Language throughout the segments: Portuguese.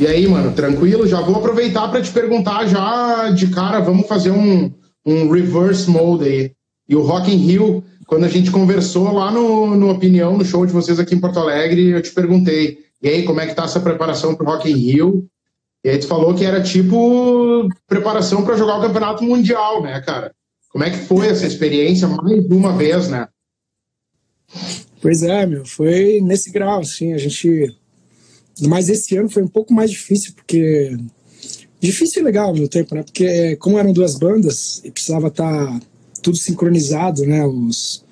E aí, mano, tranquilo? Já vou aproveitar para te perguntar já de cara, vamos fazer um, um reverse mode aí. E o Rock in Rio, quando a gente conversou lá no, no Opinião, no show de vocês aqui em Porto Alegre, eu te perguntei, e aí, como é que tá essa preparação pro Rock in Rio? E aí tu falou que era tipo preparação para jogar o Campeonato Mundial, né, cara? Como é que foi essa experiência mais uma vez, né? Pois é, meu, foi nesse grau, assim, a gente... Mas esse ano foi um pouco mais difícil, porque... Difícil e legal ao mesmo tempo, né? Porque como eram duas bandas e precisava estar tá tudo sincronizado, né? Os...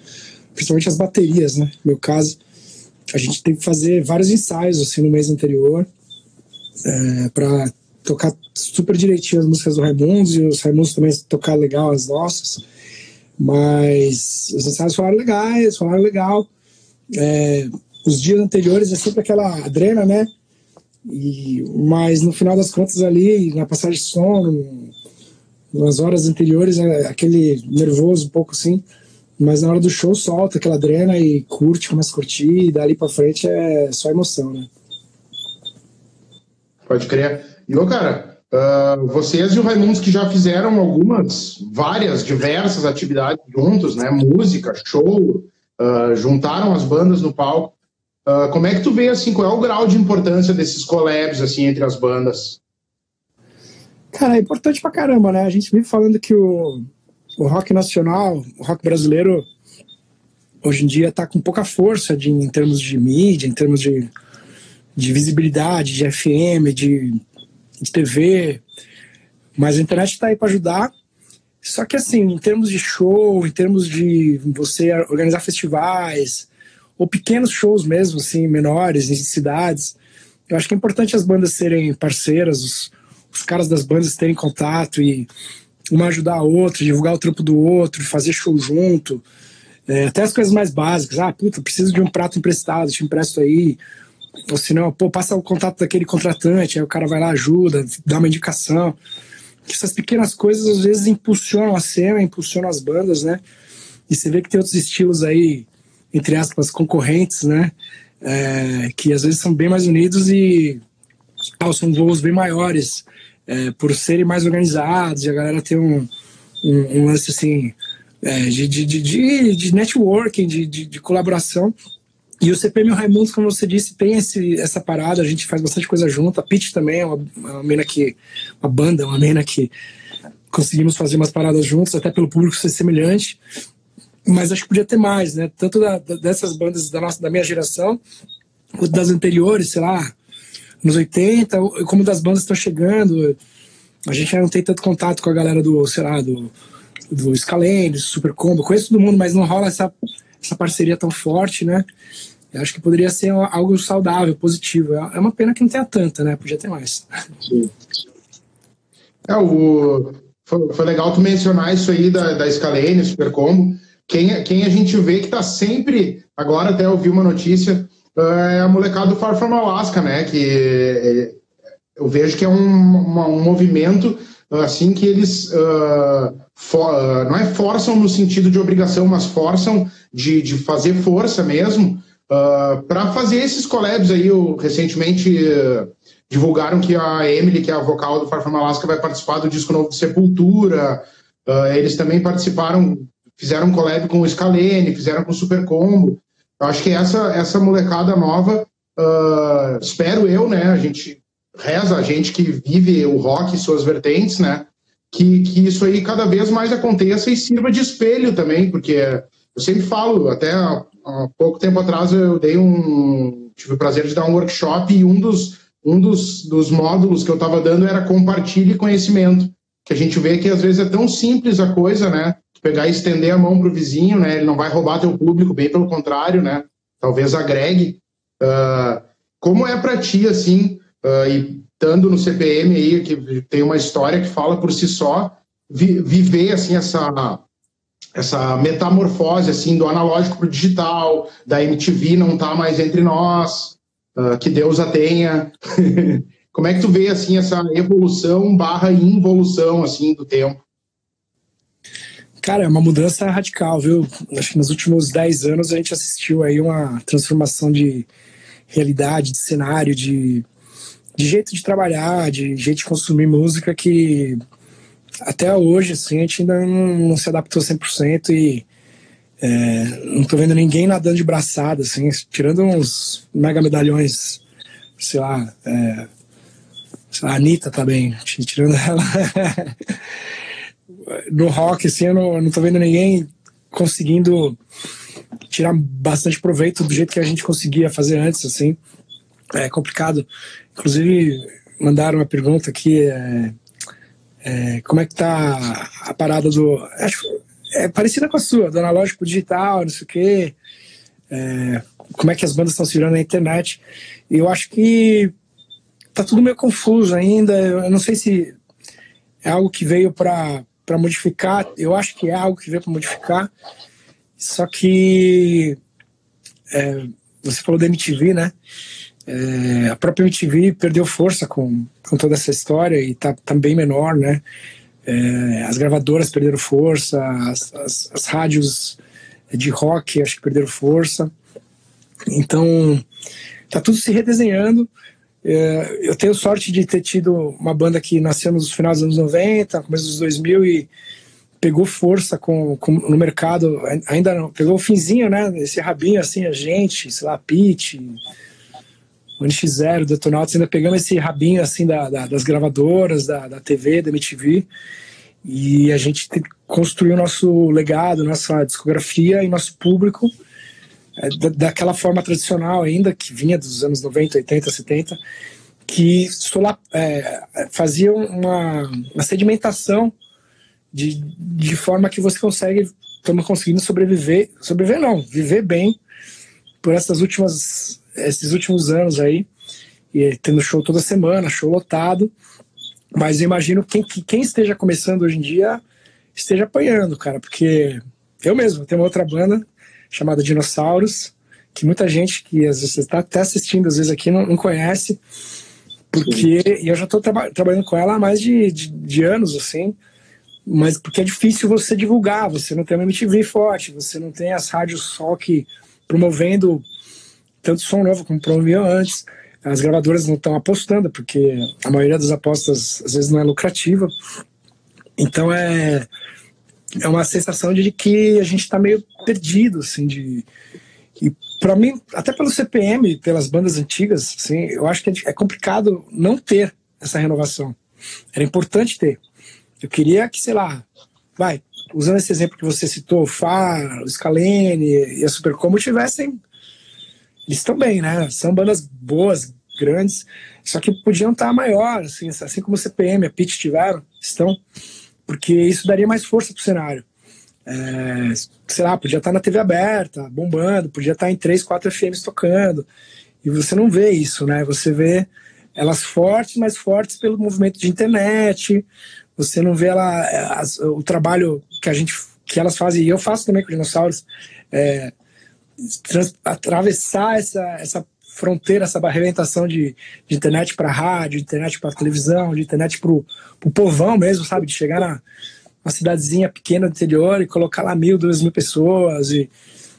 Principalmente as baterias, né? No meu caso, a gente teve que fazer vários ensaios, assim, no mês anterior é, para tocar super direitinho as músicas do Raimundos e os Raimundos também tocar legal as nossas. Mas os ensaios falaram legais, falaram legal. É, os dias anteriores é sempre aquela adrena, né? E, mas no final das contas ali, na passagem de som, nas horas anteriores, é aquele nervoso um pouco assim. Mas na hora do show solta aquela adrena e curte, começa a curtir, e dali pra frente é só emoção, né? Pode crer. E, ô, cara, uh, vocês e o Raimundos que já fizeram algumas, várias, diversas atividades juntos, né? Música, show, uh, juntaram as bandas no palco. Uh, como é que tu vê, assim, qual é o grau de importância desses collabs, assim, entre as bandas? Cara, é importante pra caramba, né? A gente vive falando que o, o rock nacional, o rock brasileiro, hoje em dia tá com pouca força de, em termos de mídia, em termos de de visibilidade, de FM, de, de TV, mas a internet está aí para ajudar. Só que assim, em termos de show, em termos de você organizar festivais, ou pequenos shows mesmo, assim, menores, em cidades, eu acho que é importante as bandas serem parceiras, os, os caras das bandas terem contato e uma ajudar a outra, divulgar o trampo do outro, fazer show junto. É, até as coisas mais básicas. Ah, puta, preciso de um prato emprestado, te empresto aí ou se não, pô, passa o contato daquele contratante, aí o cara vai lá, ajuda, dá uma indicação. Essas pequenas coisas às vezes impulsionam a cena, impulsionam as bandas, né? E você vê que tem outros estilos aí, entre aspas, concorrentes, né? É, que às vezes são bem mais unidos e são voos bem maiores, é, por serem mais organizados, e a galera tem um, um, um lance assim é, de, de, de, de, networking, de, de, de colaboração e o CPM Raimundos, como você disse, tem esse, essa parada, a gente faz bastante coisa junto. A Pitch também é uma, uma mina que. Uma banda, uma mina que conseguimos fazer umas paradas juntos, até pelo público ser semelhante. Mas acho que podia ter mais, né? Tanto da, dessas bandas da, nossa, da minha geração, quanto das anteriores, sei lá, nos 80, como das bandas estão chegando. A gente já não tem tanto contato com a galera do, sei lá, do, do Scalene, do Super Combo. Conheço todo mundo, mas não rola essa essa parceria tão forte, né? Eu acho que poderia ser algo saudável, positivo. É, é uma pena que não tenha tanta, né? Podia ter mais. Sim. É, o, foi, foi, legal tu mencionar isso aí da, da Scalene, Super Combo. Quem, quem a gente vê que está sempre, agora até ouvi uma notícia, é a molecada do Far From Alaska, né? Que é, eu vejo que é um, uma, um movimento assim que eles uh, for, uh, não é forçam no sentido de obrigação, mas forçam de, de fazer força mesmo uh, ah, para fazer esses collabs aí. Eu, recentemente divulgaram que a Emily, que é a vocal do Far From Alaska, vai participar do disco novo de Sepultura. Eles também participaram, fizeram um collab com o Scalene, fizeram com o Super Combo. Eu acho que essa, essa molecada nova, espero eu, né? A gente reza, a gente que vive o rock e suas vertentes, né? Que, que isso aí cada vez mais aconteça e sirva de espelho também, porque eu sempre falo, até há, há pouco tempo atrás eu dei um. tive o prazer de dar um workshop e um dos, um dos, dos módulos que eu estava dando era compartilhe conhecimento. Que a gente vê que às vezes é tão simples a coisa, né? Pegar e estender a mão para o vizinho, né? Ele não vai roubar teu público, bem pelo contrário, né? Talvez agregue. Uh, como é para ti, assim, uh, e estando no CPM aí, que tem uma história que fala por si só, vi, viver, assim, essa essa metamorfose assim do analógico para o digital, da MTV não tá mais entre nós, uh, que Deus a tenha. Como é que tu vê assim essa evolução barra involução assim do tempo? Cara, é uma mudança radical, viu? Acho que nos últimos 10 anos a gente assistiu aí uma transformação de realidade, de cenário, de de jeito de trabalhar, de jeito de consumir música que até hoje, assim, a gente ainda não, não se adaptou 100% e é, não tô vendo ninguém nadando de braçada, assim, tirando uns mega medalhões, sei lá, é, a Anitta também, tirando ela. no rock, assim, eu não, não tô vendo ninguém conseguindo tirar bastante proveito do jeito que a gente conseguia fazer antes, assim. É complicado. Inclusive, mandaram uma pergunta aqui, é, é, como é que tá a parada do... Acho, é parecida com a sua, do analógico digital, não sei o quê. É, como é que as bandas estão se virando na internet. E eu acho que tá tudo meio confuso ainda. Eu não sei se é algo que veio para modificar. Eu acho que é algo que veio para modificar. Só que é, você falou da MTV, né? É, a própria MTV perdeu força com, com toda essa história e tá, tá bem menor, né? É, as gravadoras perderam força, as, as, as, rádios de rock acho que perderam força. Então, tá tudo se redesenhando. É, eu tenho sorte de ter tido uma banda que nasceu nos finais dos anos 90, começo dos 2000 e pegou força com, com, no mercado, ainda não, pegou o finzinho, né? Esse rabinho assim, a gente, sei lá, Pete, o NX0, Detonautas, ainda pegamos esse rabinho assim da, da, das gravadoras, da, da TV, da MTV, e a gente construiu nosso legado, nossa discografia e nosso público é, daquela forma tradicional ainda, que vinha dos anos 90, 80, 70, que sola, é, fazia uma, uma sedimentação de, de forma que você consegue, estamos conseguindo sobreviver, sobreviver não, viver bem por essas últimas, esses últimos anos aí, e tendo show toda semana, show lotado, mas eu imagino quem, quem esteja começando hoje em dia esteja apanhando, cara, porque eu mesmo tenho uma outra banda chamada Dinossauros, que muita gente que às vezes está até assistindo, às vezes aqui não, não conhece, porque eu já estou traba trabalhando com ela há mais de, de, de, anos, assim, mas porque é difícil você divulgar, você não tem uma MTV forte, você não tem as rádios rock promovendo tanto som novo como promoviam antes, as gravadoras não estão apostando, porque a maioria das apostas às vezes não é lucrativa, então é é uma sensação de que a gente está meio perdido, assim, de e para mim, até pelo CPM, pelas bandas antigas, assim, eu acho que é complicado não ter essa renovação. Era importante ter. Eu queria que, sei lá, vai, usando esse exemplo que você citou, o Far, o Scalene e a Supercombo tivessem. Eles estão bem, né? São bandas boas, grandes, só que podiam estar maior, assim, assim como o CPM, a Pitch tiveram, estão porque isso daria mais força para o cenário. É, sei lá, podia estar na TV aberta, bombando, podia estar em três, quatro FMs tocando, e você não vê isso, né? Você vê elas fortes, mas fortes pelo movimento de internet, você não vê ela, as, o trabalho que a gente que elas fazem, e eu faço também com dinossauros, é, trans, atravessar essa, essa fronteira, essa barrementação de, de internet para rádio, de internet para televisão, de internet para o povão mesmo, sabe? De chegar na uma cidadezinha pequena do interior e colocar lá mil, duas mil pessoas. E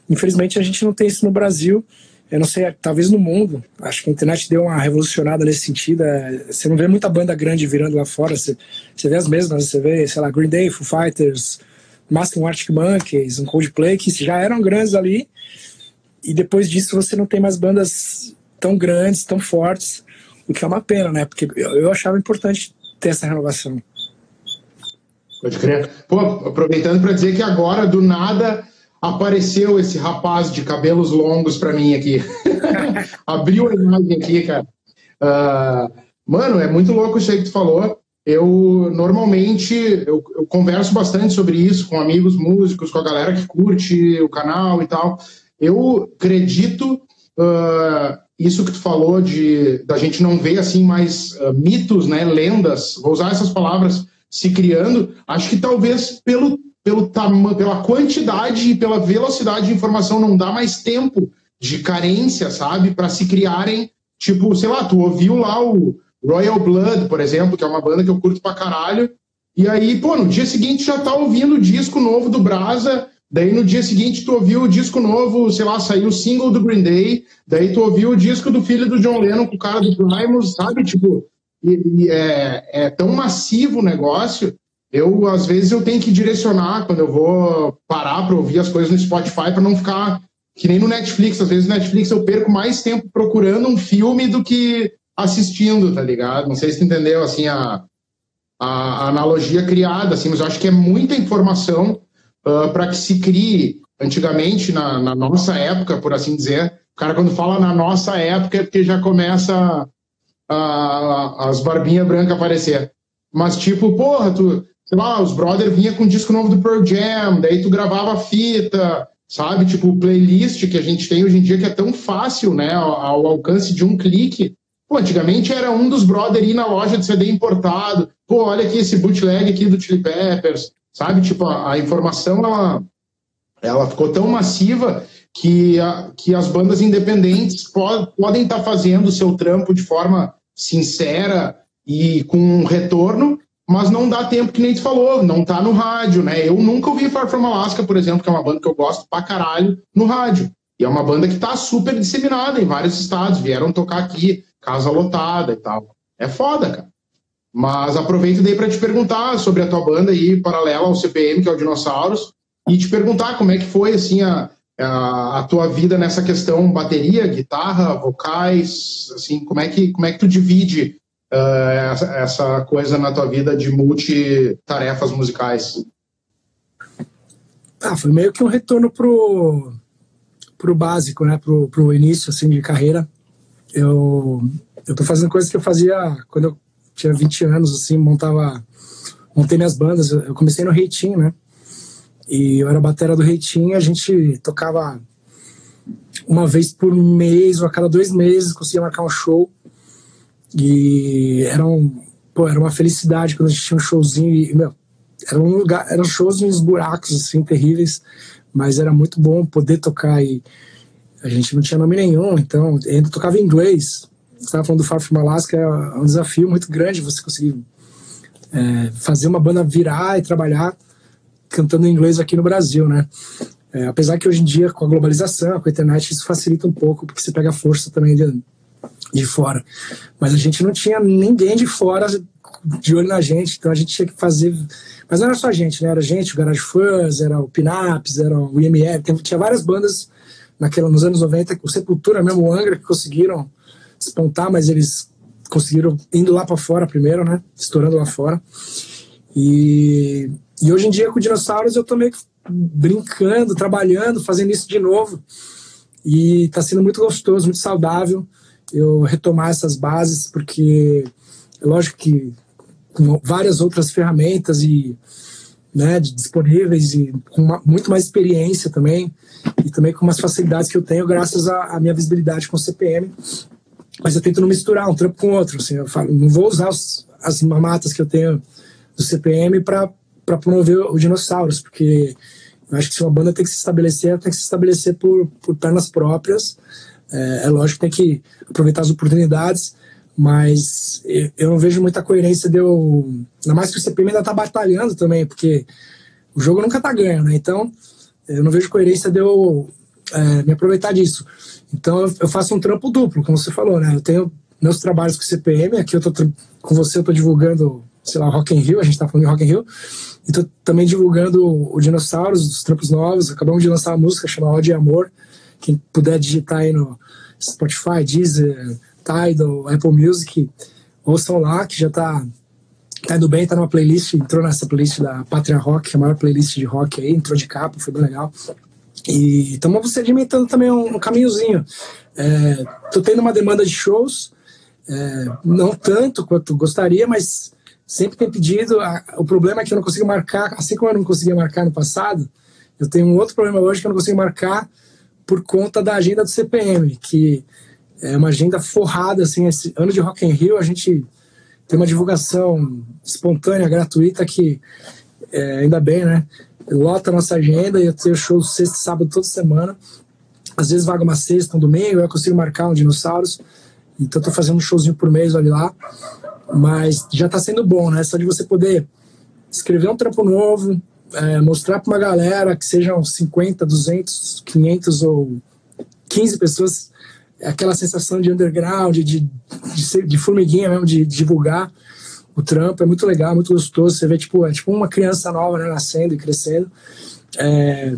infelizmente a gente não tem isso no Brasil. Eu não sei, talvez no mundo. Acho que a internet deu uma revolucionada nesse sentido. É, você não vê muita banda grande virando lá fora. Você, você vê as mesmas. Você vê, sei lá, Green Day, Foo Fighters, Master Arctic Monkeys, um Coldplay, que já eram grandes ali e depois disso você não tem mais bandas tão grandes, tão fortes, o que é uma pena, né? Porque eu achava importante ter essa renovação. Pode crer. Pô, aproveitando para dizer que agora, do nada, apareceu esse rapaz de cabelos longos para mim aqui. Abriu a imagem aqui, cara. Uh, mano, é muito louco isso aí que tu falou. Eu, normalmente, eu, eu converso bastante sobre isso com amigos músicos, com a galera que curte o canal e tal. Eu acredito uh, isso que tu falou de da gente não ver assim mais uh, mitos, né, lendas, vou usar essas palavras se criando. Acho que talvez pelo pelo tamanho, pela quantidade e pela velocidade de informação não dá mais tempo de carência, sabe, para se criarem tipo, sei lá, tu ouviu lá o Royal Blood, por exemplo, que é uma banda que eu curto pra caralho. E aí, pô, no dia seguinte já tá ouvindo o disco novo do Brasa Daí no dia seguinte tu ouviu o disco novo, sei lá, saiu o single do Green Day, daí tu ouviu o disco do filho do John Lennon com o cara do Primus, sabe? Tipo, e, e é, é tão massivo o negócio. Eu, às vezes, eu tenho que direcionar quando eu vou parar para ouvir as coisas no Spotify para não ficar que nem no Netflix. Às vezes no Netflix eu perco mais tempo procurando um filme do que assistindo, tá ligado? Não sei se tu entendeu, assim, a, a, analogia criada, assim, mas eu acho que é muita informação ah, para que se crie. Antigamente, na, na, nossa época, por assim dizer, o cara quando fala na nossa época é porque já começa a, as barbinhas brancas aparecer. Mas tipo, porra, tu, sei lá, os brother vinha com um disco novo do Pearl Jam, daí tu gravava fita, sabe? Tipo, playlist que a gente tem hoje em dia que é tão fácil, né, ao, ao alcance de um clique. Pô, antigamente era um dos brother ir na loja de CD importado. Pô, olha aqui esse bootleg aqui do Chili Peppers, sabe? Tipo, a, a informação, ela, ela ficou tão massiva que, a, que as bandas independentes pod, podem estar tá fazendo o seu trampo de forma sincera e com um retorno, mas não dá tempo que nem tu falou, não tá no rádio, né? Eu nunca ouvi Far From Alaska, por exemplo, que é uma banda que eu gosto pra caralho, no rádio. E é uma banda que tá super disseminada em vários estados, vieram tocar aqui, casa lotada e tal. É foda, cara. Mas aproveito daí para te perguntar sobre a tua banda aí, paralela ao CPM, que é o Dinossauros, e te perguntar como é que foi, assim, a, a, a tua vida nessa questão bateria, guitarra, vocais, assim, como é que, como é que tu divide uh, essa, essa, coisa na tua vida de multitarefas musicais? Ah, foi meio que um retorno pro, pro básico, né? Pro, pro início, assim, de carreira. Eu, eu tô fazendo coisas que eu fazia quando eu tinha 20 anos, assim, montava... Montei minhas bandas. Eu comecei no Reitinho, né? E eu era batera do Reitinho, a gente tocava uma vez por mês ou a cada dois meses, conseguia marcar um show. E era, um, pô, era uma felicidade quando a gente tinha um showzinho. E, meu, era um lugar, eram shows uns buracos assim, terríveis, mas era muito bom poder tocar e a gente não tinha nome nenhum, então ainda tocava em inglês. Você estava falando do Far From Alaska, é um desafio muito grande você conseguir é, fazer uma banda virar e trabalhar cantando em inglês aqui no Brasil, né? É, apesar que hoje em dia, com a globalização, com a internet, isso facilita um pouco, porque você pega força também de, de fora. Mas a gente não tinha ninguém de fora de olho na gente, então a gente tinha que fazer. Mas não era só a gente, né? Era a gente, o Garage Fuzz, era o Pinaps, era o IML, tinha várias bandas naquela, nos anos 90, o Sepultura mesmo, o Angra, que conseguiram despontar, mas eles conseguiram indo lá para fora primeiro, né? Estourando lá fora. E, e hoje em dia com dinossauros eu tô meio que brincando, trabalhando, fazendo isso de novo. E tá sendo muito gostoso, muito saudável eu retomar essas bases, porque é lógico que com várias outras ferramentas e né, disponíveis e com uma, muito mais experiência também e também com umas facilidades que eu tenho graças à minha visibilidade com o CPM mas eu tento não misturar um trampo com outro assim, eu falo, não vou usar os, as mamatas que eu tenho do CPM para promover o dinossauros porque eu acho que se uma banda tem que se estabelecer tem que se estabelecer por, por pernas próprias é, é lógico que tem que aproveitar as oportunidades, mas eu não vejo muita coerência de eu. Ainda mais que o CPM ainda tá batalhando também, porque o jogo nunca tá ganho, né? Então, eu não vejo coerência de eu é, me aproveitar disso. Então, eu faço um trampo duplo, como você falou, né? Eu tenho meus trabalhos com CPM, aqui eu tô com você, eu tô divulgando, sei lá, Rock in Rio, a gente tá falando de Rock in Rio, e tô também divulgando o Dinossauros, os trampos novos, acabamos de lançar uma música chamada Ódio e Amor, quem puder digitar aí no Spotify, Deezer, Tidal, Apple Music, ouçam lá, que já tá, tá indo bem, tá numa playlist, entrou nessa playlist da Patria Rock, a maior playlist de rock aí, entrou de capa, foi bem legal. E estamos sedimentando também um, um caminhozinho. É, tô tendo uma demanda de shows, é, não tanto quanto gostaria, mas sempre tem pedido. o problema é que eu não consigo marcar, assim como eu não conseguia marcar no passado, eu tenho um outro problema hoje que eu não consigo marcar por conta da agenda do CPM, que é uma agenda forrada, assim, esse ano de Rock in Rio a gente tem uma divulgação espontânea, gratuita, que é, ainda bem, né? Lota a nossa agenda eu tenho show sexta e sábado toda semana. Às vezes vaga uma sexta, um domingo, eu consigo marcar um dinossauros. Então tô fazendo um showzinho por mês, olha lá. Mas já tá sendo bom, né? Só de você poder escrever um trampo novo, é, mostrar para uma galera que sejam 50, 200, 500 ou 15 pessoas aquela sensação de underground, de, de, ser, de formiguinha mesmo, de, de, divulgar o trampo, é muito legal, muito gostoso. Você vê, tipo, é tipo uma criança nova, né, nascendo e crescendo. É,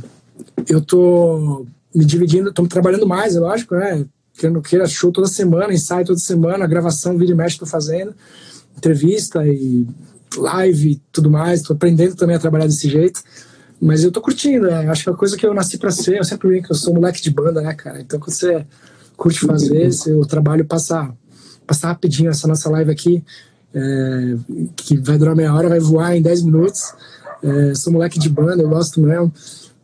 eu tô me dividindo, tô trabalhando mais, é lógico, né? Que eu não queira show toda semana, ensaio toda semana, gravação, vídeo e mexe tô fazendo, entrevista e live e tudo mais. Tô aprendendo também a trabalhar desse jeito. Mas eu tô curtindo, né? Acho que é uma coisa que eu nasci para ser. Eu sempre brinco que eu sou moleque de banda, né, cara? Então, quando você curte fazer, seu trabalho passa, passa rapidinho. Essa nossa live aqui, é, que vai durar meia hora, vai voar em 10 minutos. É, sou moleque de banda, eu gosto mesmo.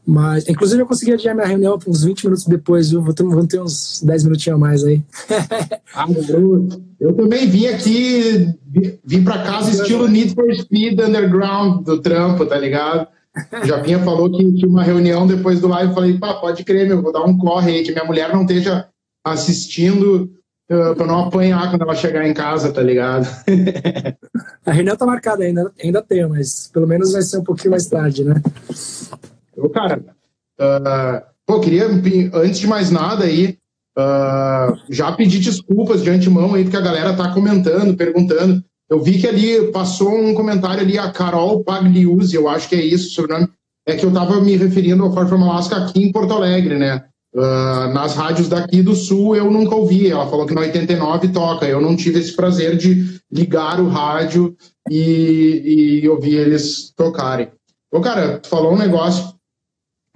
Mas, inclusive, eu consegui adiar minha reunião uns 20 minutos depois, viu? Vou ter, vou ter uns 10 minutinhos a mais aí. ah, eu, eu também vim aqui, vim pra casa estilo Need for Speed Underground do trampo, tá ligado? Já vinha falou que tinha uma reunião depois do live, falei, pá, pode crer, meu, vou dar um corre aí, que minha mulher não esteja assistindo pra não apanhar quando ela chegar em casa, tá ligado? A reunião tá marcada ainda, ainda tem, mas pelo menos vai ser um pouquinho mais tarde, né? Ô, cara, uh, pô, queria, antes de mais nada aí, uh, já pedir desculpas de antemão aí, porque a galera tá comentando, perguntando. Eu vi que ali passou um comentário ali, a Carol Pagliuzzi, eu acho que é isso o sobrenome, é que eu tava me referindo ao Ford Alaska aqui em Porto Alegre, né? Uh, nas rádios daqui do Sul eu nunca ouvi. Ela falou que no 89 toca. Eu não tive esse prazer de ligar o rádio e, e ouvir eles tocarem. Ô, cara, tu falou um negócio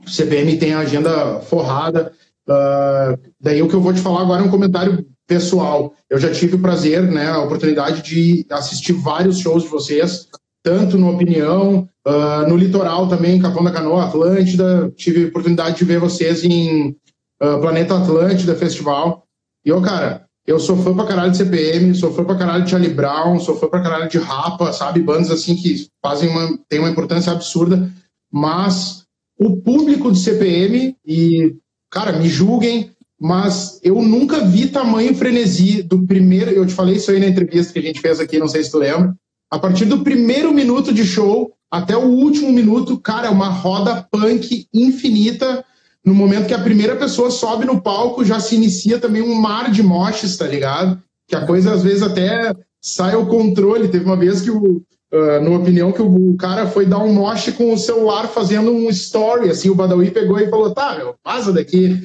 o CPM tem a agenda forrada. Uh, daí o que eu vou te falar agora é um comentário pessoal. Eu já tive o prazer, né, a oportunidade de assistir vários shows de vocês, tanto no Opinião, uh, no Litoral também, Capão da Canoa, Atlântida. Tive a oportunidade de ver vocês em uh, Planeta Atlântida Festival. E, eu, cara, eu sou fã pra caralho de CPM, sou fã pra caralho de Charlie Brown, sou fã pra caralho de Rapa, sabe? Bandas assim que fazem uma, têm uma importância absurda, mas o público do CPM, e, cara, me julguem, mas eu nunca vi tamanho frenesi do primeiro. Eu te falei isso aí na entrevista que a gente fez aqui, não sei se tu lembra. A partir do primeiro minuto de show até o último minuto, cara, é uma roda punk infinita. No momento que a primeira pessoa sobe no palco, já se inicia também um mar de moches, tá ligado? Que a coisa às vezes até sai ao controle. Teve uma vez que o, uh, numa opinião, que o, cara foi dar um moche com o celular fazendo um story, assim, o Badawi pegou e falou, tá, meu, vaza daqui,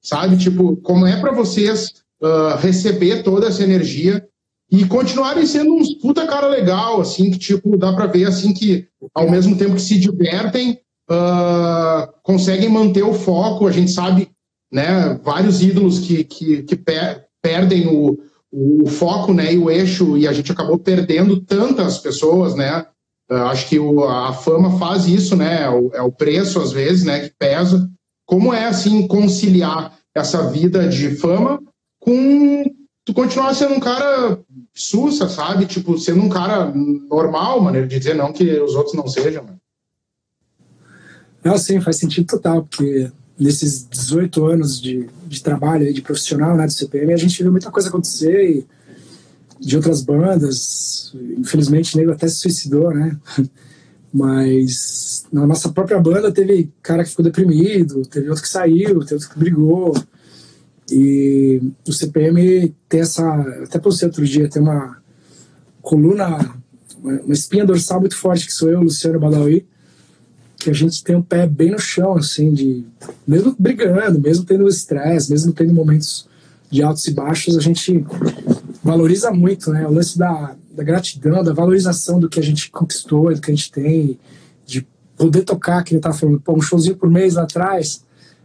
sabe? Tipo, como é para vocês uh, receber toda essa energia e continuarem sendo uns puta cara legal, assim, que, tipo, dá para ver, assim, que ao mesmo tempo que se divertem, uh, conseguem manter o foco, a gente sabe, né, vários ídolos que, que, que per perdem o, o foco né, e o eixo, e a gente acabou perdendo tantas pessoas, né? Uh, acho que o, a fama faz isso, né? É o, é o, preço, às vezes, né, que pesa. Como é, assim, conciliar essa vida de fama com tu continuar sendo um cara sussa, sabe? Tipo, sendo um cara normal, maneira de dizer, não que os outros não sejam, né? Não, sim, faz sentido total, porque nesses 18 anos de, de trabalho de profissional né, do CPM, a gente viu muita coisa acontecer e, de outras bandas. Infelizmente, nego até se suicidou, né? Mas na nossa própria banda teve cara que ficou deprimido, teve outro que saiu, teve outro que brigou. E o CPM tem essa. Até você outro dia, tem uma coluna, uma espinha dorsal muito forte, que sou eu, Luciano Badawi, que a gente tem o pé bem no chão, assim, de mesmo brigando, mesmo tendo estresse, mesmo tendo momentos de altos e baixos, a gente valoriza muito, né? O lance da, da gratidão, da valorização do que a gente conquistou, do que a gente tem, de poder tocar, que ele tá falando, pô, um showzinho por mês lá atrás,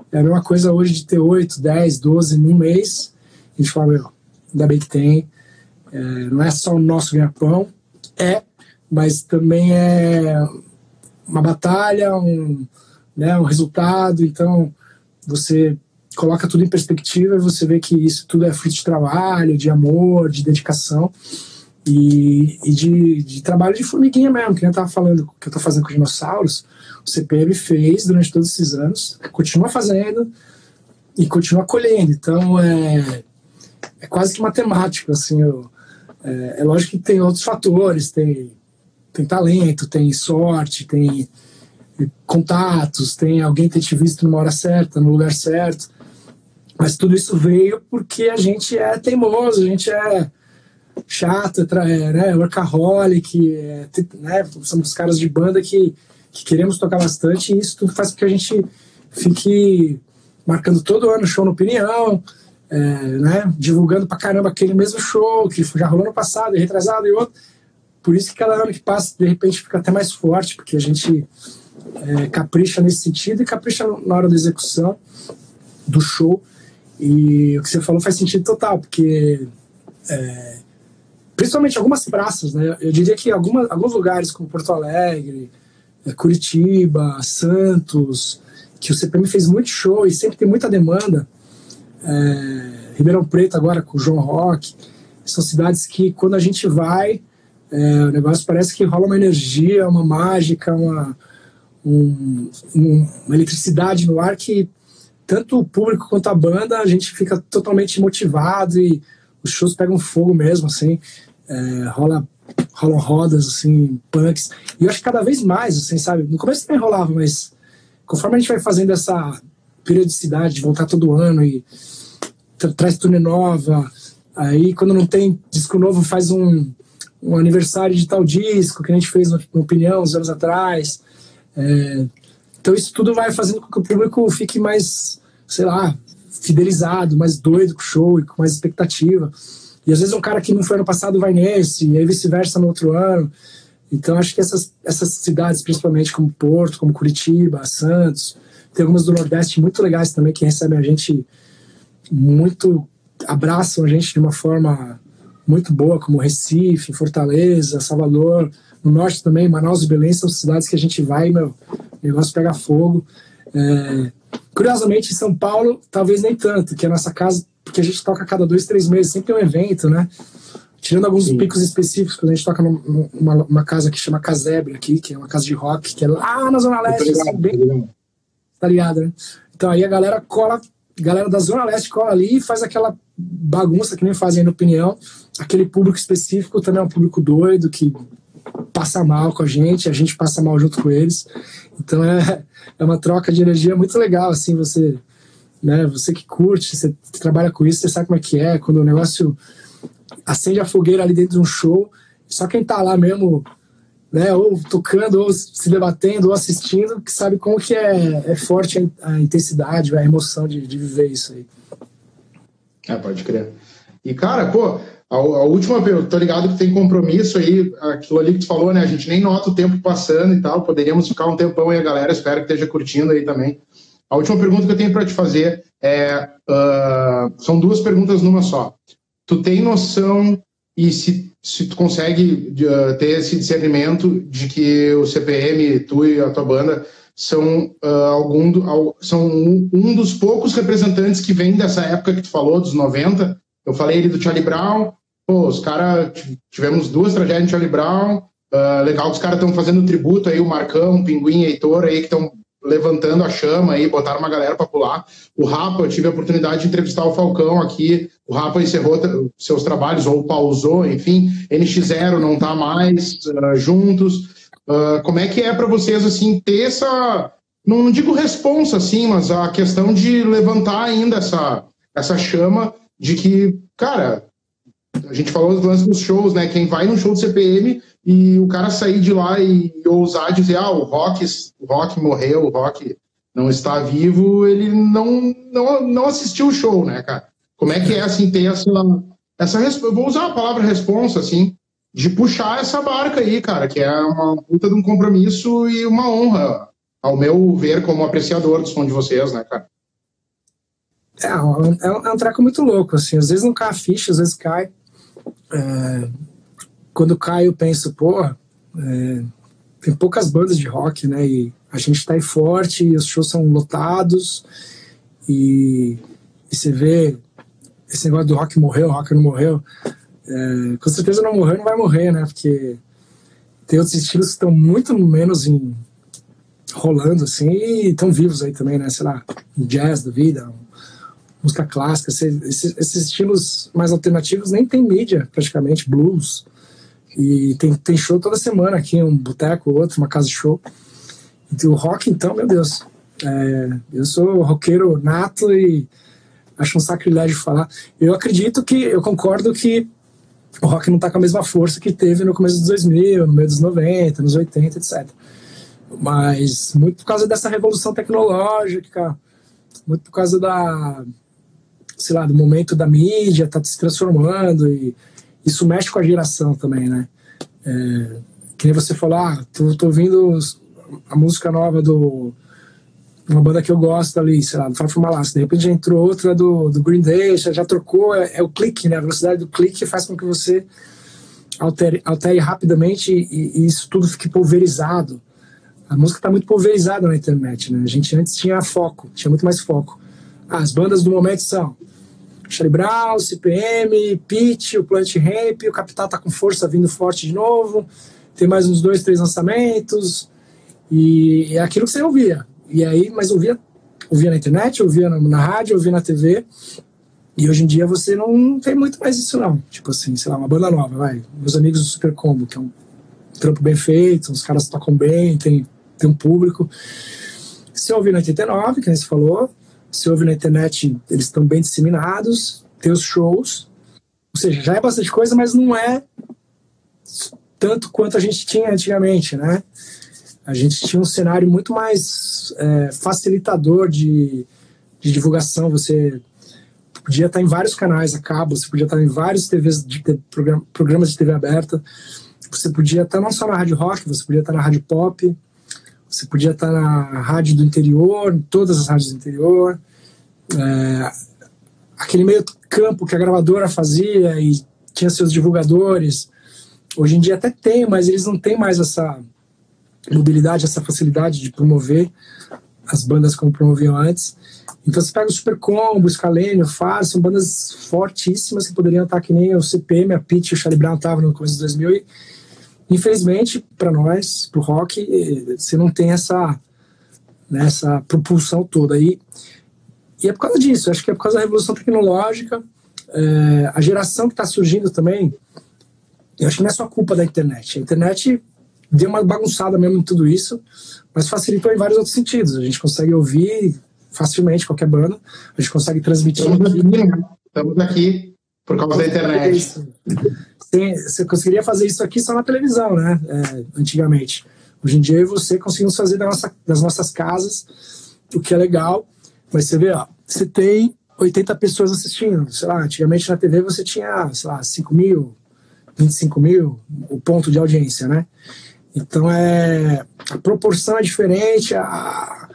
é a mesma coisa hoje de ter 8, 10, 12 num mês. A gente fala, meu, ainda bem que tem. É, não é só o nosso ganha-pão, é, mas também é uma batalha, um, né, um resultado. Então, você coloca tudo em perspectiva e você vê que isso tudo é fruto de trabalho, de amor, de dedicação e, e de, de, trabalho de formiguinha mesmo, que eu estava falando, que eu estou fazendo com dinossauros, o CPM fez durante todos esses anos, continua fazendo e continua colhendo. Então, é, é quase que matemático, assim, eu, é, é lógico que tem outros fatores, tem tem talento, tem sorte, tem contatos, tem alguém ter te visto numa hora certa, no lugar certo. Mas tudo isso veio porque a gente é teimoso, a gente é chato, é, né, workaholic, é, né, somos caras de banda que, que queremos tocar bastante e isso tudo faz com que a gente fique marcando todo ano show no Opinião, é, né, divulgando pra caramba aquele mesmo show que já rolou no passado e retrasado e outro. Por isso que cada ano que passa, de repente, fica até mais forte, porque a gente é, capricha nesse sentido e capricha na hora da execução do show. E o que você falou faz sentido total, porque é, principalmente algumas praças, né? Eu diria que alguns lugares como Porto Alegre, é, Curitiba, Santos, que o CPM fez muito show e sempre tem muita demanda. É, Ribeirão Preto agora com o João Rock, são cidades que quando a gente vai, é, o negócio parece que rola uma energia, uma mágica, uma, um, um, uma eletricidade no ar que tanto o público quanto a banda a gente fica totalmente motivado e os shows pegam fogo mesmo, assim, é, rola, rolam rodas, assim, punks. E eu acho que cada vez mais, assim, sabe? No começo também rolava, mas conforme a gente vai fazendo essa periodicidade de voltar todo ano e tra traz turnê nova, aí quando não tem disco novo faz um, um aniversário de tal disco que a gente fez no Opinião uns anos atrás. É, então isso tudo vai fazendo com que o público fique mais, sei lá, fidelizado, mais doido com o show e com mais expectativa. E às vezes um cara que não foi ano passado vai nesse, e aí vice-versa no outro ano. Então acho que essas, essas cidades, principalmente como Porto, como Curitiba, Santos, tem algumas do Nordeste muito legais também que recebem a gente muito, abraçam a gente de uma forma muito boa, como Recife, Fortaleza, Salvador, no Norte também, Manaus e Belém são cidades que a gente vai, meu, o negócio pega fogo. É, curiosamente, em São Paulo, talvez nem tanto, que a nossa casa, porque a gente toca a cada dois, três meses, sempre tem um evento, né? Tirando alguns Sim. picos específicos, a gente toca numa uma casa que chama Casebre aqui, que é uma casa de rock, que é lá na Zona Leste, ligado, assim, bem, tá ligado, né? Então aí a galera cola, a galera da Zona Leste cola ali e faz aquela bagunça que nem fazem no opinião. Aquele público específico também é um público doido que passa mal com a gente, a gente passa mal junto com eles. Então é, é uma troca de energia muito legal, assim, você, né, você que curte, você trabalha com isso, você sabe como é que é, quando o negócio acende a fogueira ali dentro de um show, só quem tá lá mesmo, né, ou tocando, ou se debatendo, ou assistindo, que sabe como que é, é forte a, a intensidade, a emoção de, de viver isso aí. É, pode crer. E, cara, pô, a, a, última, eu tô ligado que tem compromisso aí, aquilo ali que tu falou, né? A gente nem nota o tempo passando e tal. Poderíamos ficar um tempão aí, a galera. Espero que esteja curtindo aí também. A última pergunta que eu tenho para te fazer é: uh, são duas perguntas numa só. Tu tem noção e se, se tu consegue uh, ter esse discernimento de que o CPM, tu e a tua banda, são, uh, algum do, são um dos poucos representantes que vem dessa época que tu falou, dos 90, eu falei ali do Charlie Brown, pô, os caras, tivemos duas tragédias de Charlie Brown, uh, legal que os caras estão fazendo tributo aí, o Marcão, o Pinguim, Heitor aí, que estão levantando a chama aí, botaram uma galera para pular. O Rapa, eu tive a oportunidade de entrevistar o Falcão aqui, o Rapa encerrou seus trabalhos, ou pausou, enfim, NX0 não tá mais uh, juntos. Uh, como é que é para vocês, assim, ter essa, não digo responsa, assim, mas a questão de levantar ainda essa, essa chama de que, cara, a gente falou dos lances dos shows, né? Quem vai num show do CPM e o cara sair de lá e, e ousar dizer, ah, o rock, o rock morreu, o rock não está vivo, ele não, não, não assistiu o show, né, cara? Como é que é, assim, ter essa, essa vou usar a palavra responsa, assim, de puxar essa barca aí, cara, que é uma puta de um compromisso e uma honra, ao meu ver, como apreciador do som de vocês, né, cara? É, é, um, é um treco muito louco, assim. Às vezes não cai a ficha, às vezes cai. É, quando cai, eu penso, pô, é, tem poucas bandas de rock, né? E a gente tá aí forte, e os shows são lotados, e, e você vê esse negócio do rock morreu, rock não morreu. É, com certeza não morreu, não vai morrer, né? Porque tem outros estilos que estão muito menos em, rolando, assim, e estão vivos aí também, né? Sei lá, jazz da vida, música clássica, esses, esses, estilos mais alternativos nem tem mídia, praticamente, blues. E tem, tem show toda semana aqui, um boteco, outro, uma casa de show. E o rock, então, meu Deus. É, eu sou roqueiro nato e acho um sacrilégio falar. Eu acredito que, eu concordo que o rock não está com a mesma força que teve no começo dos 2000, no meio dos 90, nos 80, etc. Mas muito por causa dessa revolução tecnológica, muito por causa da, sei lá, do momento da mídia, tá se transformando e isso mexe com a geração também, né? É, que nem você falou, ah, tô, tô ouvindo a música nova do uma banda que eu gosto ali, sei lá, do Far From Alaska. De repente já entrou outra do, do Green Day, já, já trocou, é, é, o clique, né? A velocidade do clique faz com que você altere, altere rapidamente e, e isso tudo fique pulverizado. A música está muito pulverizada na internet, né? A gente antes tinha foco, tinha muito mais foco. Ah, as bandas do momento são Charlie Brown, CPM, Pitch, o Plant Ramp, o Capital tá com força vindo forte de novo, tem mais uns dois, três lançamentos, e é aquilo que você ouvia. E aí, mas ouvia, ouvia na internet, ouvia na, na rádio, ouvia na TV. E hoje em dia você não tem muito mais isso, não. Tipo assim, sei lá, uma banda nova, vai. Meus amigos do Super Combo, que é um trampo bem feito, os caras tocam bem, tem, tem um público. Se ouve na 89, que a gente falou, se ouve na internet, eles estão bem disseminados, tem os shows. Ou seja, já é bastante coisa, mas não é tanto quanto a gente tinha antigamente, né? A gente tinha um cenário muito mais é, facilitador de, de, divulgação. Você podia estar em vários canais a cabo, você podia estar em vários TVs de, de programas de TV aberta, você podia estar não só na rádio rock, você podia estar na rádio pop, você podia estar na rádio do interior, todas as rádios do interior. É, aquele meio campo que a gravadora fazia e tinha seus divulgadores. Hoje em dia até tem, mas eles não têm mais essa mobilidade, essa facilidade de promover as bandas como promoviam antes. Então você pega o Super Combo, o o Faz, são bandas fortíssimas que poderiam estar que nem o CPM, a Pitch o Charlie Brown estavam no começo de 2000 e infelizmente para nós, pro rock, você não tem essa né, essa propulsão toda aí. E é por causa disso, acho que é por causa da revolução tecnológica, é, a geração que está surgindo também, eu acho que não é só culpa da internet. A internet deu uma bagunçada mesmo em tudo isso, mas facilitou em vários outros sentidos. A gente consegue ouvir facilmente qualquer banda, a gente consegue transmitir. Estamos aqui? Estamos aqui por causa da internet. Sim, você conseguiria fazer isso aqui só na televisão, né? É, antigamente. Hoje em dia eu e você conseguimos fazer das, nossa, das nossas casas, o que é legal. Mas você vê, ó, você tem 80 pessoas assistindo. Sei lá, antigamente na TV você tinha, sei lá, 5 mil, 25 mil, o ponto de audiência, né? Então é a proporção é diferente, a,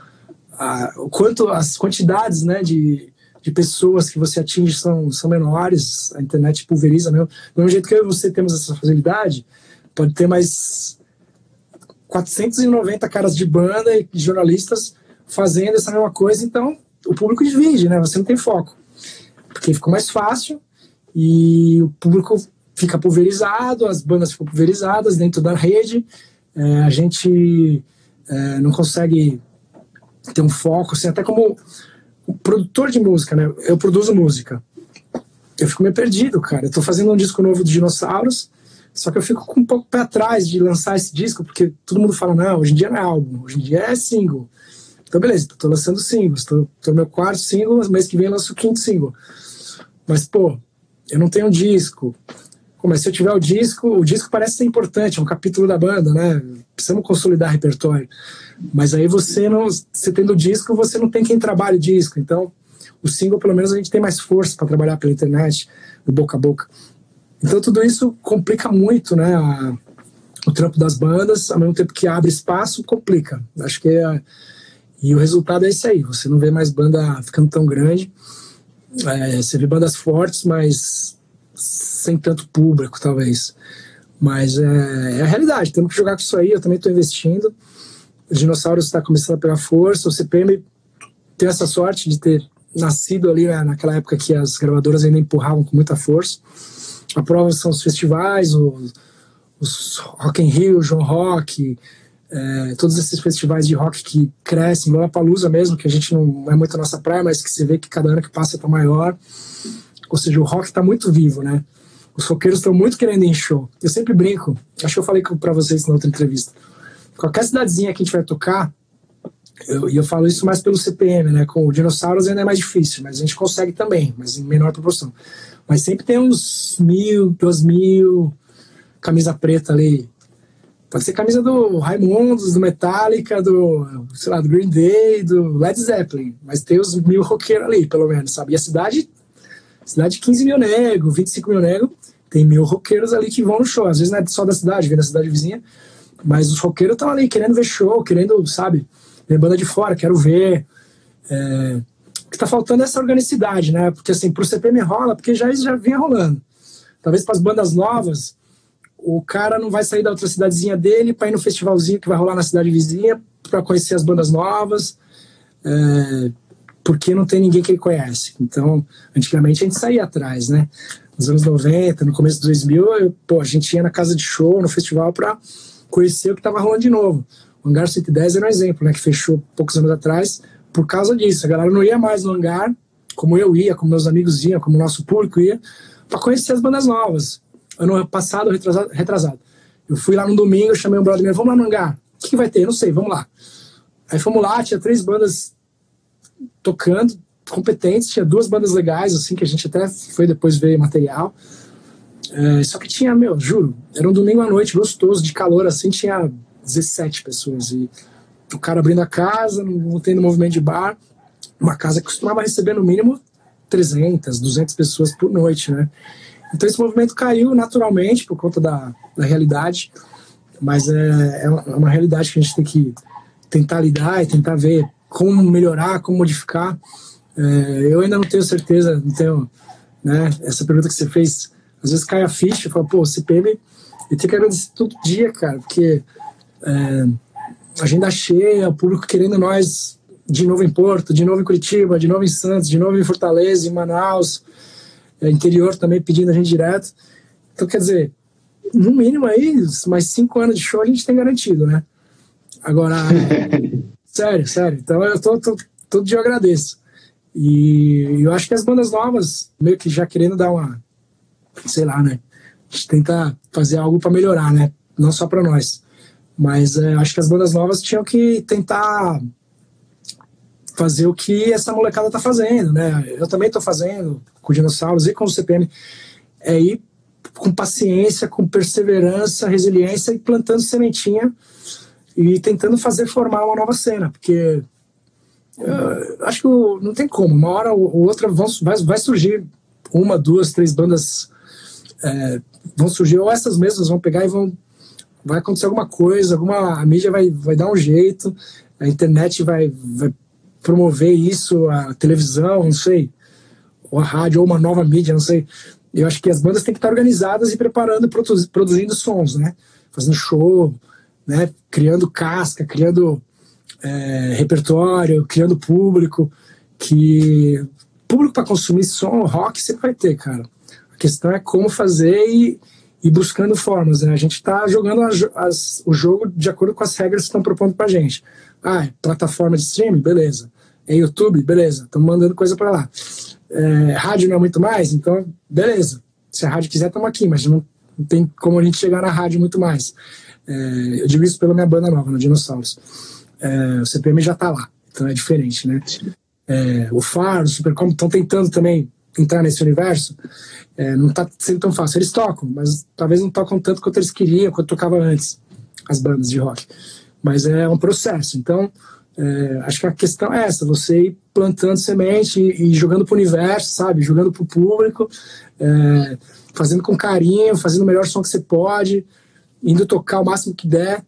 a, o quanto as quantidades né, de, de pessoas que você atinge são, são menores, a internet pulveriza mesmo. Do mesmo jeito que eu e você temos essa facilidade, pode ter mais 490 caras de banda e jornalistas fazendo essa mesma coisa, então o público divide, né? Você não tem foco. Porque ficou mais fácil e o público fica pulverizado, as bandas ficam pulverizadas dentro da rede é, a gente é, não consegue ter um foco, assim, até como produtor de música, né? Eu produzo música. Eu fico meio perdido, cara. Eu tô fazendo um disco novo de dinossauros, só que eu fico com um pouco pé atrás de lançar esse disco, porque todo mundo fala, não, hoje em dia não é álbum, hoje em dia é single. Então, beleza, tô lançando singles, tô, tô no meu quarto single, mês que vem lanço o quinto single. Mas, pô, eu não tenho um disco, mas se eu tiver o disco, o disco parece ser importante, é um capítulo da banda, né? Precisamos consolidar repertório. Mas aí você não, você tendo o disco, você não tem quem trabalhe o disco. Então, o single, pelo menos, a gente tem mais força para trabalhar pela internet, boca a boca. Então, tudo isso complica muito, né? A, o trampo das bandas, ao mesmo tempo que abre espaço, complica. Acho que é. E o resultado é esse aí. Você não vê mais banda ficando tão grande. É, você vê bandas fortes, mas sem tanto público, talvez. Mas é, é, a realidade, temos que jogar com isso aí. Eu também estou investindo. O Dinossauros está começando a pegar força. O CPM tem essa sorte de ter nascido ali né, naquela época que as gravadoras ainda empurravam com muita força. A prova são os festivais, os, os Rock in Rio, João Rock, é, todos esses festivais de rock que crescem, Lollapalooza mesmo, que a gente não é muito a nossa praia, mas que se vê que cada ano que passa está maior. Ou seja, o rock está muito vivo, né? Os roqueiros estão muito querendo ir em show. Eu sempre brinco, acho que eu falei para vocês na outra entrevista. Qualquer cidadezinha que a gente vai tocar, eu, e eu falo isso mais pelo CPM, né? Com dinossauros ainda é mais difícil, mas a gente consegue também, mas em menor proporção. Mas sempre tem uns mil, duas mil, camisa preta ali. Pode ser camisa do Raimundos, do Metallica, do, sei lá, do Green Day, do Led Zeppelin. Mas tem os mil roqueiros ali, pelo menos, sabe? E a cidade, cidade 15 mil nego, 25 mil nego, tem mil roqueiros ali que vão no show. Às vezes não é só da cidade, vem da cidade vizinha. Mas os roqueiros estão ali querendo ver show, querendo, sabe? Ver banda de fora, quero ver. É, o que está faltando é essa organicidade, né? Porque assim, pro CPM rola, porque já, já vinha rolando. Talvez para as bandas novas, o cara não vai sair da outra cidadezinha dele para ir no festivalzinho que vai rolar na cidade vizinha para conhecer as bandas novas, é, porque não tem ninguém que ele conhece. Então, antigamente a gente saía atrás, né? Nos anos 90, no começo de 2000, eu, pô, a gente ia na casa de show, no festival, para conhecer o que estava rolando de novo. O Hangar 110 era um exemplo, né? Que fechou poucos anos atrás por causa disso. A galera não ia mais no hangar, como eu ia, como meus amigos iam, como o nosso público ia, para conhecer as bandas novas. Ano passado, retrasado, retrasado. Eu fui lá no domingo, chamei um brother meu, vamos lá no hangar. O que, que vai ter? não sei, vamos lá. Aí fomos lá, tinha três bandas tocando, competentes, tinha duas bandas legais, assim, que a gente até foi depois ver material. É, só que tinha, meu, juro, era um domingo à noite, gostoso, de calor, assim, tinha 17 pessoas. E o cara abrindo a casa, não tendo movimento de bar, uma casa que costumava receber no mínimo 300, 200 pessoas por noite, né? Então esse movimento caiu naturalmente por conta da, da realidade, mas é, é uma realidade que a gente tem que tentar lidar e tentar ver como melhorar, como modificar. É, eu ainda não tenho certeza, não tenho, né? Essa pergunta que você fez, às vezes cai a ficha e fala, pô, CPM, eu tenho que agradecer todo dia, cara, porque é, agenda cheia, o público querendo nós de novo em Porto, de novo em Curitiba, de novo em Santos, de novo em Fortaleza, em Manaus, é, interior também pedindo a gente direto. Então, quer dizer, no mínimo aí, mais cinco anos de show a gente tem garantido, né? Agora, sério, sério. Então eu tô, tô, todo dia eu agradeço. E eu acho que as bandas novas, meio que já querendo dar uma, sei lá, né? A gente tenta fazer algo para melhorar, né? Não só para nós. Mas é, acho que as bandas novas tinham que tentar fazer o que essa molecada tá fazendo, né? Eu também tô fazendo com dinossauros e com o CPM. É ir com paciência, com perseverança, resiliência e plantando sementinha e tentando fazer formar uma nova cena, porque uh, acho que não tem como. Uma hora ou outra vão, vai, vai surgir uma, duas, três bandas é, vão surgir, ou essas mesmas vão pegar e vão vai acontecer alguma coisa, alguma a mídia vai, vai dar um jeito, a internet vai, vai promover isso, a televisão, não sei, ou a rádio, ou uma nova mídia, não sei. Eu acho que as bandas têm que estar organizadas e preparando, produzindo sons, né? Fazendo show, né? Criando casca, criando é, repertório, criando público, que público para consumir som, rock sempre vai ter, cara. A questão é como fazer e e buscando formas. Né? A gente está jogando as, as, o jogo de acordo com as regras que estão propondo para gente. Ah, é plataforma de streaming? Beleza. É YouTube? Beleza. Estamos mandando coisa para lá. É, rádio não é muito mais? Então, beleza. Se a rádio quiser, estamos aqui, mas não, não, tem como a gente chegar na rádio muito mais. É, eu digo isso pela minha banda nova, no Dinossauros. É, o CPM já está lá, então é diferente, né? É, o Faro, o Supercom estão tentando também entrar nesse universo, é, não está sendo tão fácil. Eles tocam, mas talvez não tocam tanto quanto eles queriam, quanto tocava antes, as bandas de rock. Mas é um processo. Então, é, acho que a questão é essa: você ir plantando semente e, e jogando para o universo, sabe? Jogando para o público, é, fazendo com carinho, fazendo o melhor som que você pode, indo tocar o máximo que der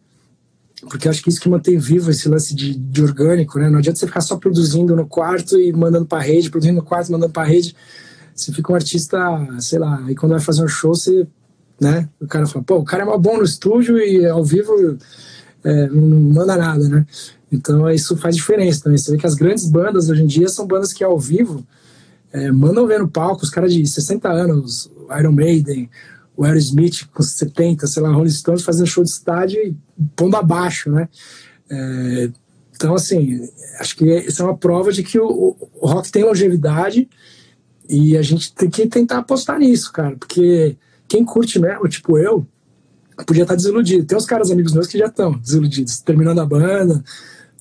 porque acho que isso que mantém vivo esse lance de, de, orgânico, né? Não adianta você ficar só produzindo no quarto e mandando para rede, produzindo no quarto, mandando para rede. Você fica um artista, sei lá, e quando vai fazer um show, você, né? O cara fala, pô, o cara é mal bom no estúdio e ao vivo é, não manda nada, né? Então isso faz diferença também. Você vê que as grandes bandas hoje em dia são bandas que ao vivo é, mandam ver no palco, os caras de 60 anos, Iron Maiden, o Aerosmith com 70, sei lá, Rolling Stones fazendo show de estádio e pondo abaixo, né? É, então, assim, acho que isso é uma prova de que o, o, rock tem longevidade e a gente tem que tentar apostar nisso, cara, porque quem curte mesmo, tipo eu, podia estar desiludido. Tem uns caras amigos meus que já estão desiludidos, terminando a banda,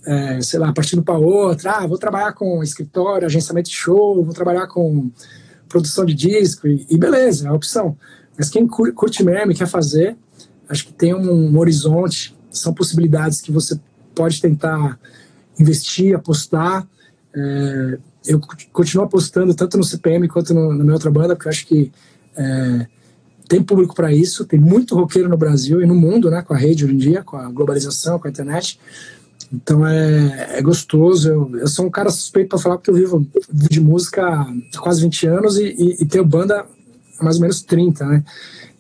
é, sei lá, partindo para outra, ah, vou trabalhar com escritório, agenciamento de show, vou trabalhar com produção de disco, e, e beleza, é a opção. Mas quem curte mesmo e quer fazer, acho que tem um, um horizonte, são possibilidades que você pode tentar investir, apostar. É, eu continuo apostando tanto no CPM quanto no, na minha outra banda, porque acho que é, tem público para isso, tem muito roqueiro no Brasil e no mundo, né, com a rede hoje em dia, com a globalização, com a internet. Então é, é gostoso. Eu, eu sou um cara suspeito para falar porque eu vivo de música há quase 20 anos e, e, e tenho banda mais ou menos 30, né?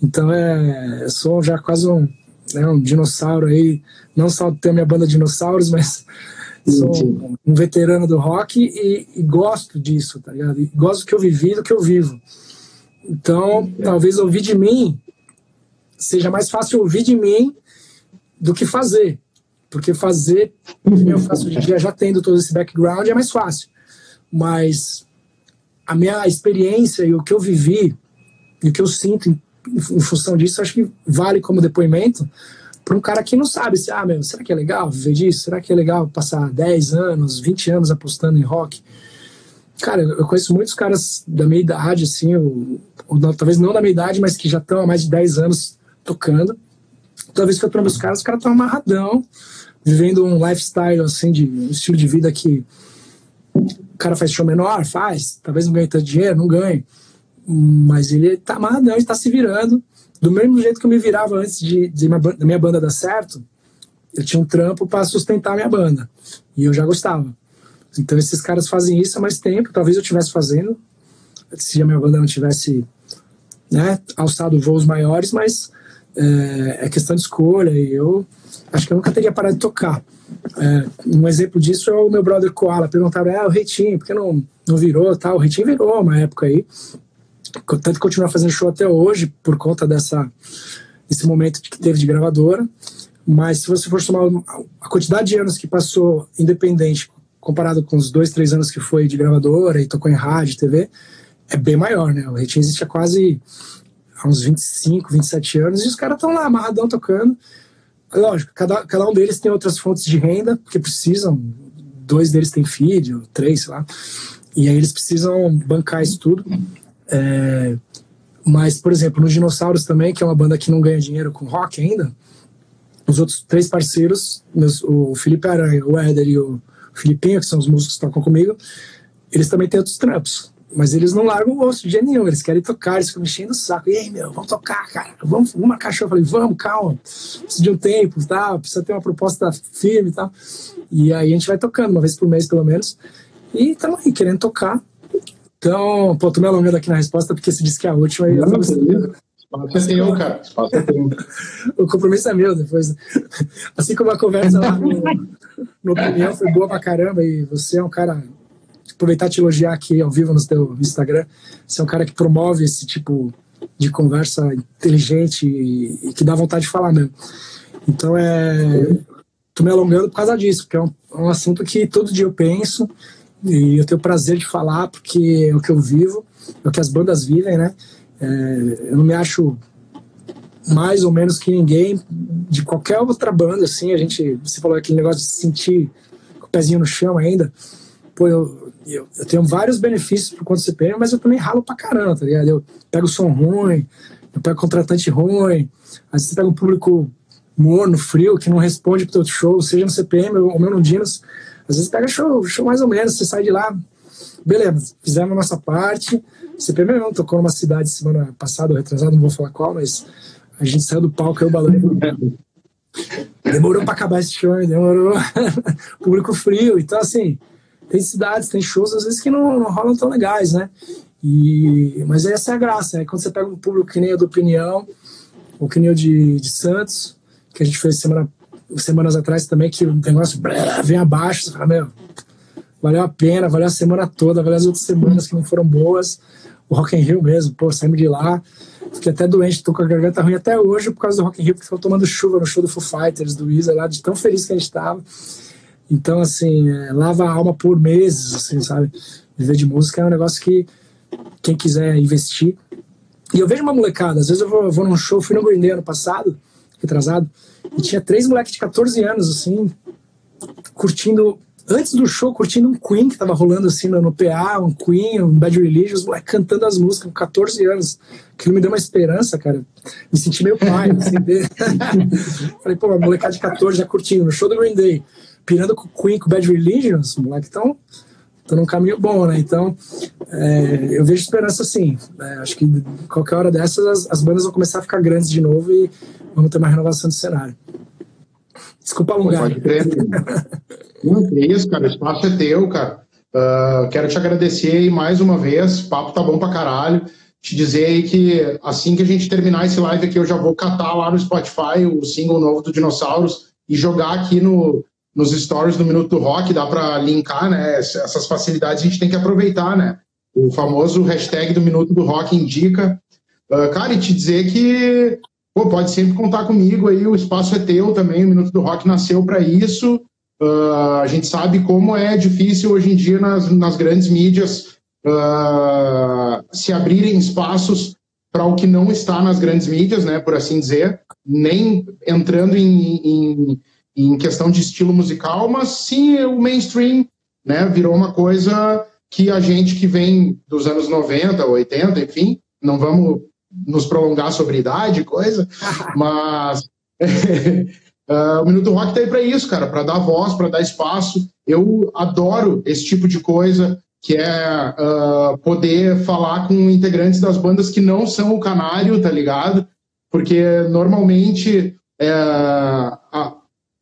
Então é, eu sou já quase um, né, um dinossauro aí. Não só tenho minha banda de dinossauros, mas sou um, um veterano do rock e, e, gosto disso, tá ligado? E gosto do que eu vivi do que eu vivo. Então, talvez ouvir de mim seja mais fácil ouvir de mim do que fazer. Porque fazer, eu faço hoje em dia, já tendo todo esse background, é mais fácil. Mas a minha experiência e o que eu vivi e o que eu sinto em, em função disso, acho que vale como depoimento para um cara que não sabe se, ah, meu, será que é legal viver disso? Será que é legal passar 10 anos, 20 anos apostando em rock? Cara, eu conheço muitos caras da minha idade, assim, ou, ou talvez não da minha idade, mas que já estão há mais de 10 anos tocando. Toda vez que eu trombo os caras, os caras estão amarradão, vivendo um lifestyle, assim, de um estilo de vida que o cara faz show menor, faz, talvez não ganhe tanto dinheiro, não ganhe, mas ele tá amarradão, está se virando, do mesmo jeito que eu me virava antes de, de minha, minha banda dar certo, eu tinha um trampo para sustentar a minha banda, e eu já gostava. Então esses caras fazem isso há mais tempo, talvez eu estivesse fazendo, se a minha banda não tivesse né, alçado voos maiores, mas é, é, questão de escolha e eu acho que eu nunca teria parado de tocar. É, um exemplo disso é o meu brother Koala, perguntaram, é, o Reitinho, por que não, não virou tal? O Reitinho virou uma época aí, tanto que continua fazendo show até hoje por conta dessa, desse momento que teve de gravadora, mas se você for somar a quantidade de anos que passou independente comparado com os dois, três anos que foi de gravadora e tocou em rádio, TV, é bem maior, né? O Reitinho existe há quase há uns 25, 27 anos e os caras estão lá amarradão tocando. Lógico, cada, cada um deles tem outras fontes de renda, porque precisam. Dois deles têm filho, três, sei lá. E aí eles precisam bancar isso tudo. É, mas, por exemplo, no Dinossauros também, que é uma banda que não ganha dinheiro com rock ainda, os outros três parceiros, meus, o Felipe Aranha, o Éder e o Filipinho, que são os músicos que tocam comigo, eles também têm outros trampos. Mas eles não largam o osso de jeito nenhum, eles querem tocar, eles ficam mexendo o saco. E aí, meu, vamos tocar, cara, vamos, vamos marcar show. Eu falei, vamos, calma, precisa de um tempo, tá? precisa ter uma proposta firme e tal. E aí a gente vai tocando, uma vez por mês pelo menos. E estamos aí, querendo tocar. Então, pô, tô me alongando aqui na resposta, porque se disse que é a última. E eu não, Espaço é seu, cara. Espaço é teu. o compromisso é meu depois. Assim como a conversa lá no, no opinião foi boa pra caramba e você é um cara. Aproveitar te elogiar aqui ao vivo no teu Instagram. Você é um cara que promove esse tipo de conversa inteligente e, e que dá vontade de falar mesmo. Então é. Tô me alongando por causa disso, porque é um, é um assunto que todo dia eu penso e eu tenho prazer de falar porque é o que eu vivo, é o que as bandas vivem, né? É, eu não me acho mais ou menos que ninguém de qualquer outra banda, assim, a gente, você falou aquele negócio de se sentir com o pezinho no chão ainda, pô, eu, eu, eu tenho vários benefícios por conta do CPM, mas eu também ralo pra caramba, tá ligado? Eu pego som ruim, eu pego contratante ruim, às vezes você pega um público morno, frio, que não responde pro teu show, seja no CPM ou mesmo no Dinos, às vezes pega show, show mais ou menos, você sai de lá, beleza, fizemos a nossa parte, CPM não tocou numa cidade semana passada, ou retrasada, não vou falar qual, mas a gente saiu do palco, eu balei. Demorou para acabar esse show, demorou. Público frio. Então, assim, tem cidades, tem shows, às vezes, que não, não rolam tão legais, né? E, mas essa é a graça, né? Quando você pega um público que nem o do Opinião, ou que nem o de, de Santos, que a gente fez semana, semanas atrás também, que o negócio vem abaixo, você fala, meu, valeu a pena, valeu a semana toda, valeu as outras semanas que não foram boas o Rock in Rio mesmo, pô, saímos de lá, fiquei até doente, tô com a garganta ruim até hoje por causa do Rock in Rio, porque ficou tomando chuva no show do Foo Fighters, do Weezer lá, de tão feliz que a gente tava. Então, assim, é, lava a alma por meses, assim, sabe? Viver de música é um negócio que quem quiser investir. E eu vejo uma molecada, às vezes eu vou, vou num show, fui no Green Day ano passado, retrasado, e tinha três moleques de 14 anos, assim, curtindo antes do show, curtindo um Queen que tava rolando assim no, no PA, um Queen, um Bad Religion, os moleques cantando as músicas com 14 anos. Aquilo me deu uma esperança, cara. Me senti meio pai, assim. Falei, pô, uma molecada de 14 já curtindo, no show do Green Day, pirando com o Queen, com o Bad Religion, os moleques estão tô num caminho bom, né? Então, é, eu vejo esperança sim. É, acho que qualquer hora dessas as, as, bandas vão começar a ficar grandes de novo e vamos ter uma renovação do cenário. Desculpa alongar. Pode crer. Não, é isso, cara. O espaço é teu, cara. Uh, quero te agradecer aí mais uma vez. O papo tá bom pra caralho. Te dizer aí que assim que a gente terminar esse live aqui, eu já vou catar lá no Spotify o single novo do Dinossauros e jogar aqui no, nos stories do Minuto do Rock, dá para linkar, né? Essas facilidades a gente tem que aproveitar, né? O famoso hashtag do Minuto do Rock indica. Uh, cara, e te dizer que pô, pode sempre contar comigo aí, o espaço é teu também, o Minuto do Rock nasceu para isso. Uh, a gente sabe como é difícil hoje em dia nas, nas grandes mídias uh, se abrirem espaços para o que não está nas grandes mídias, né, por assim dizer, nem entrando em, em em questão de estilo musical, mas sim o mainstream né, virou uma coisa que a gente que vem dos anos 90, 80, enfim, não vamos nos prolongar sobre idade, coisa, mas uh, o Minuto Rock tá aí para isso, cara, para dar voz, para dar espaço. Eu adoro esse tipo de coisa, que é uh, poder falar com integrantes das bandas que não são o Canário, tá ligado? Porque normalmente é, a,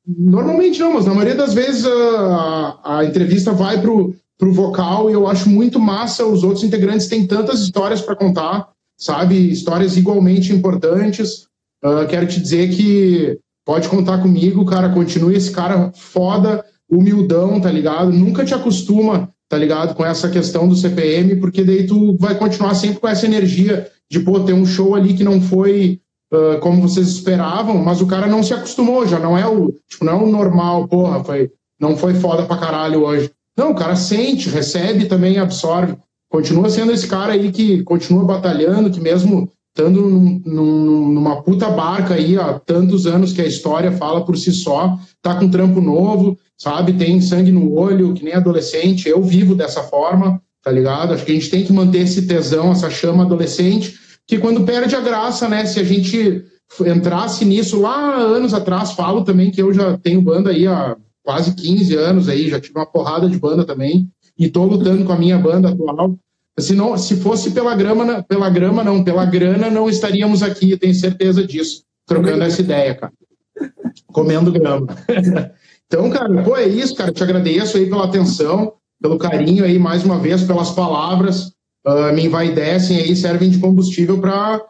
Normalmente não, mas na maioria das vezes a, a entrevista vai pro, pro vocal e eu acho muito massa. Os outros integrantes têm tantas histórias para contar, sabe? Histórias igualmente importantes. Uh, quero te dizer que pode contar comigo, cara. Continue esse cara foda, humildão, tá ligado? Nunca te acostuma, tá ligado? Com essa questão do CPM, porque daí tu vai continuar sempre com essa energia de, pô, ter um show ali que não foi uh, como vocês esperavam, mas o cara não se acostumou, já não é o, tipo, não é o normal, porra, foi, não foi foda pra caralho hoje. Não, o cara sente, recebe também, absorve. Continua sendo esse cara aí que continua batalhando, que mesmo estando num, num, numa puta barca aí há tantos anos que a história fala por si só, tá com trampo novo, sabe? Tem sangue no olho, que nem adolescente. Eu vivo dessa forma, tá ligado? Acho que a gente tem que manter esse tesão, essa chama adolescente, que quando perde a graça, né? Se a gente entrasse nisso lá anos atrás, falo também que eu já tenho banda aí há quase 15 anos aí, já tive uma porrada de banda também, e tô lutando com a minha banda atual. Se, não, se fosse pela grama, pela grama não, pela grana, não estaríamos aqui, tenho certeza disso, trocando essa ideia, cara. Comendo grama. então, cara, pô, é isso, cara, te agradeço aí pela atenção, pelo carinho aí, mais uma vez, pelas palavras uh, me envaidecem aí, servem de combustível para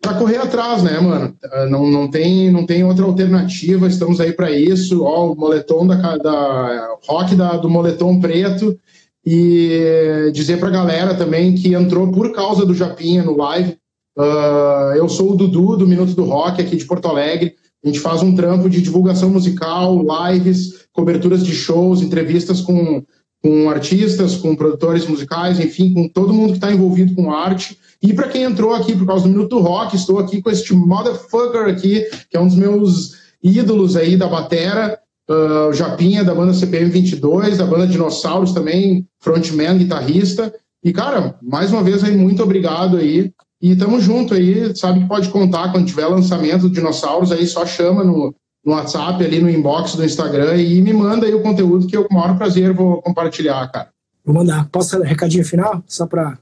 para correr atrás, né, mano? Uh, não, não, tem, não tem outra alternativa, estamos aí para isso. Ó, o moletom da, da rock da, do moletom preto e dizer para a galera também que entrou por causa do Japinha no live. Uh, eu sou o Dudu do Minuto do Rock aqui de Porto Alegre. A gente faz um trampo de divulgação musical, lives, coberturas de shows, entrevistas com com artistas, com produtores musicais, enfim, com todo mundo que está envolvido com arte. E para quem entrou aqui por causa do Minuto Rock, estou aqui com este motherfucker aqui, que é um dos meus ídolos aí da batera, uh, Japinha, da banda CPM 22, da banda Dinossauros também, frontman, guitarrista. E, cara, mais uma vez aí, muito obrigado aí. E tamo junto aí, sabe que pode contar quando tiver lançamento do Dinossauros, aí só chama no no WhatsApp, ali no inbox do Instagram e me manda aí o conteúdo que eu com o maior prazer vou compartilhar, cara. Vou mandar. Posso dar recadinho final? Só para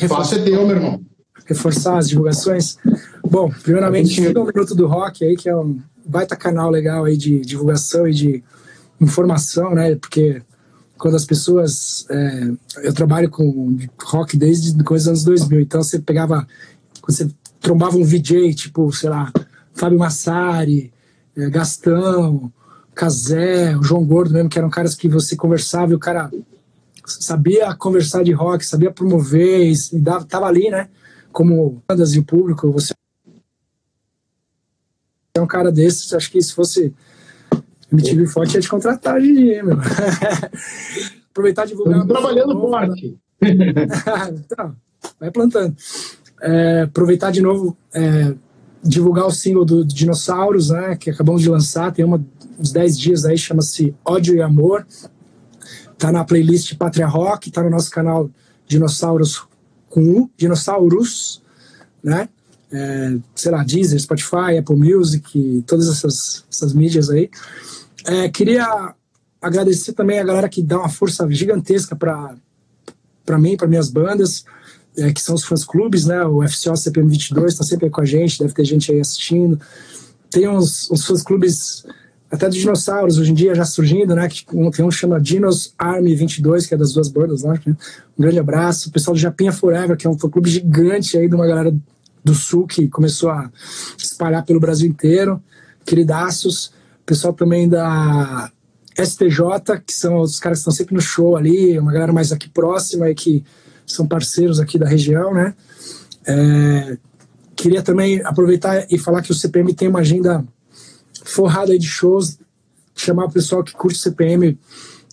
Espaço é teu, meu irmão. Reforçar as divulgações. Bom, primeiramente, siga o Minuto do Rock aí, que é um baita canal legal aí de divulgação e de informação, né? Porque quando as pessoas. É, eu trabalho com rock desde dos anos 2000, então você pegava. Você trombava um VJ, tipo, sei lá, Fábio Massari, é, Gastão, Casé, o João Gordo mesmo, que eram caras que você conversava e o cara sabia conversar de rock, sabia promover, e dava, tava ali, né? Como bandas e o público, você é um cara desses, acho que se fosse MTV Forte ia te contratar de dia, meu. Aproveitar e divulgar. Trabalhando novo, forte. então, vai plantando. É, aproveitar de novo, é, divulgar o single do Dinossauros, né, que acabamos de lançar, tem uma uns 10 dias aí, chama-se Ódio e Amor. Tá na playlist Pátria Rock, tá no nosso canal Dinossauros com U, Dinossauros, né? É, sei lá, Deezer, Spotify, Apple Music, todas essas, essas mídias aí. É, queria agradecer também a galera que dá uma força gigantesca para mim, para minhas bandas, é, que são os fãs clubes, né? O FCO CPM 22 está sempre com a gente, deve ter gente aí assistindo. Tem uns, uns fãs clubes até de dinossauros hoje em dia já surgindo, né? Que tem um chama Dinos Army 22, que é das duas bandas lá. Né? Um grande abraço. O pessoal do Japinha Forever, que é um fã clube gigante aí de uma galera do sul que começou a espalhar pelo Brasil inteiro. Queridaços. O pessoal também da STJ, que são os caras que estão sempre no show ali, uma galera mais aqui próxima e que são parceiros aqui da região, né? É, queria também aproveitar e falar que o CPM tem uma agenda forrada de shows, chamar o pessoal que curte CPM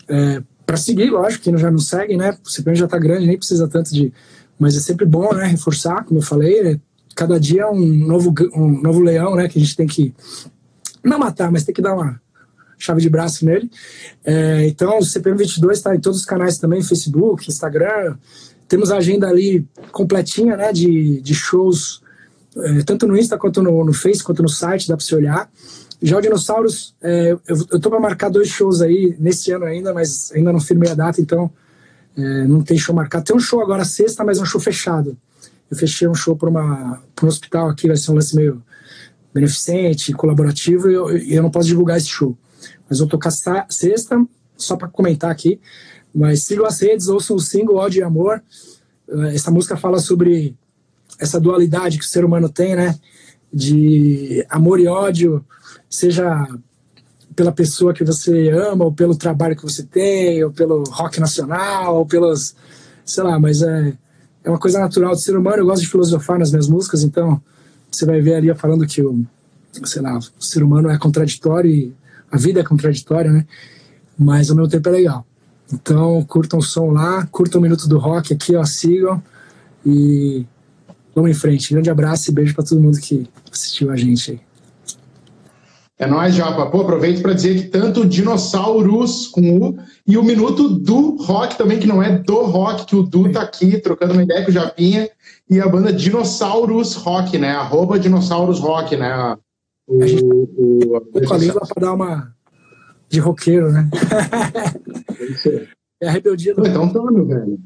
é, para seguir, lógico, que já não segue, né? O CPM já tá grande, nem precisa tanto de. Mas é sempre bom, né? Reforçar, como eu falei, é, cada dia é um novo, um novo leão, né? Que a gente tem que não matar, mas tem que dar uma chave de braço nele. É, então, o CPM 22 está em todos os canais também, Facebook, Instagram. Temos a agenda ali completinha, né? De, de shows, é, tanto no Insta quanto no, no Face, quanto no site, dá para você olhar. Já o Dinossauros, é, eu, eu tô para marcar dois shows aí nesse ano ainda, mas ainda não firmei a data, então é, não tem show marcado. Tem um show agora sexta, mas é um show fechado. Eu fechei um show para um hospital aqui, vai ser um lance meio beneficente, colaborativo, e eu, eu não posso divulgar esse show. Mas vou tocar sexta, só para comentar aqui. Mas sigam as redes, ouçam o single Ódio e Amor. É, essa música fala sobre essa dualidade que o ser humano tem, né? De amor e ódio, seja pela pessoa que você ama, ou pelo trabalho que você tem, ou pelo rock nacional, ou pelos. sei lá, mas é, é uma coisa natural do ser humano. Eu gosto de filosofar nas minhas músicas, então você vai ver ali falando que o, sei lá, o ser humano é contraditório e a vida é contraditória, né? Mas ao mesmo tempo é legal. Então curtam o som lá, curtam o Minuto do Rock aqui, ó, sigam e vamos em frente. Grande abraço e beijo para todo mundo que assistiu a gente aí. É nóis, Japa. Pô, aproveito para dizer que tanto o Dinossauros com U e o Minuto do Rock também, que não é do rock, que o Du tá aqui trocando uma ideia com o Japinha, e a banda Dinossauros Rock, né? Arroba Dinossauros Rock, né? O, a gente o, o, com a língua pra dar uma de roqueiro, né? é a rebeldia do. Então tá, meu velho.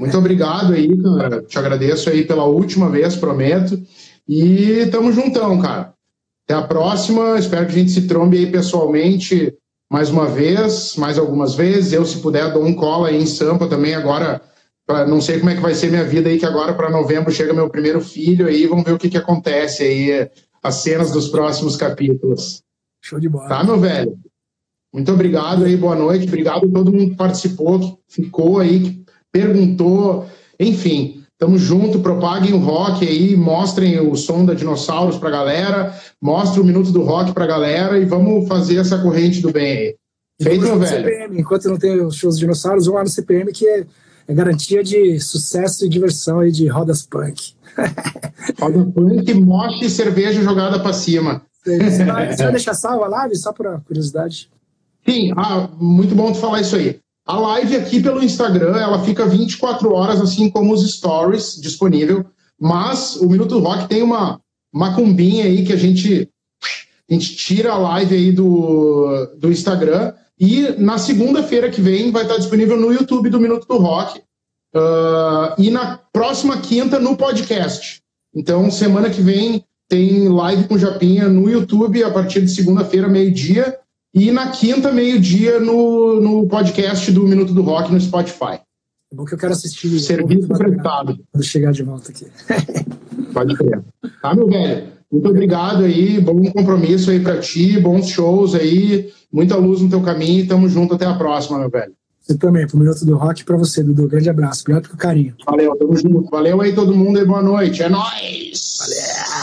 Muito obrigado aí, cara. Te agradeço aí pela última vez, prometo. E tamo juntão, cara. Até a próxima. Espero que a gente se trombe aí pessoalmente mais uma vez, mais algumas vezes. Eu, se puder, dou um cola aí em Sampa também agora. Pra, não sei como é que vai ser minha vida aí, que agora para novembro chega meu primeiro filho aí. Vamos ver o que, que acontece aí, as cenas dos próximos capítulos. Show de bola. Tá, meu velho? Muito obrigado aí, boa noite. Obrigado a todo mundo que participou, que ficou aí, que perguntou. Enfim, Tamo junto, propaguem o rock aí, mostrem o som da Dinossauros pra galera, mostrem o Minuto do Rock pra galera e vamos fazer essa corrente do bem aí. Feito, meu velho? CPM, enquanto não tem os shows de dinossauros, vão lá no CPM que é, é garantia de sucesso e diversão aí de rodas punk. Roda punk, moche e cerveja jogada pra cima. Você vai, você vai deixar salva a live, só por curiosidade? Sim, ah, muito bom tu falar isso aí. A live aqui pelo Instagram, ela fica 24 horas, assim como os stories disponível. Mas o Minuto Rock tem uma macumbinha aí que a gente, a gente tira a live aí do, do Instagram. E na segunda-feira que vem vai estar disponível no YouTube do Minuto do Rock. Uh, e na próxima quinta no podcast. Então, semana que vem tem live com Japinha no YouTube a partir de segunda-feira, meio-dia. E na quinta, meio-dia, no, no podcast do Minuto do Rock no Spotify. É bom que eu quero assistir. Serviço prestado. Quando chegar de volta aqui. Pode crer. Tá, meu velho? Muito obrigado aí, bom compromisso aí para ti, bons shows aí, muita luz no teu caminho e tamo junto até a próxima, meu velho. Você também, pro Minuto do Rock para você, Dudu. Grande abraço. Obrigado pelo carinho. Valeu, tamo junto. Valeu aí todo mundo e boa noite. É nóis! Valeu!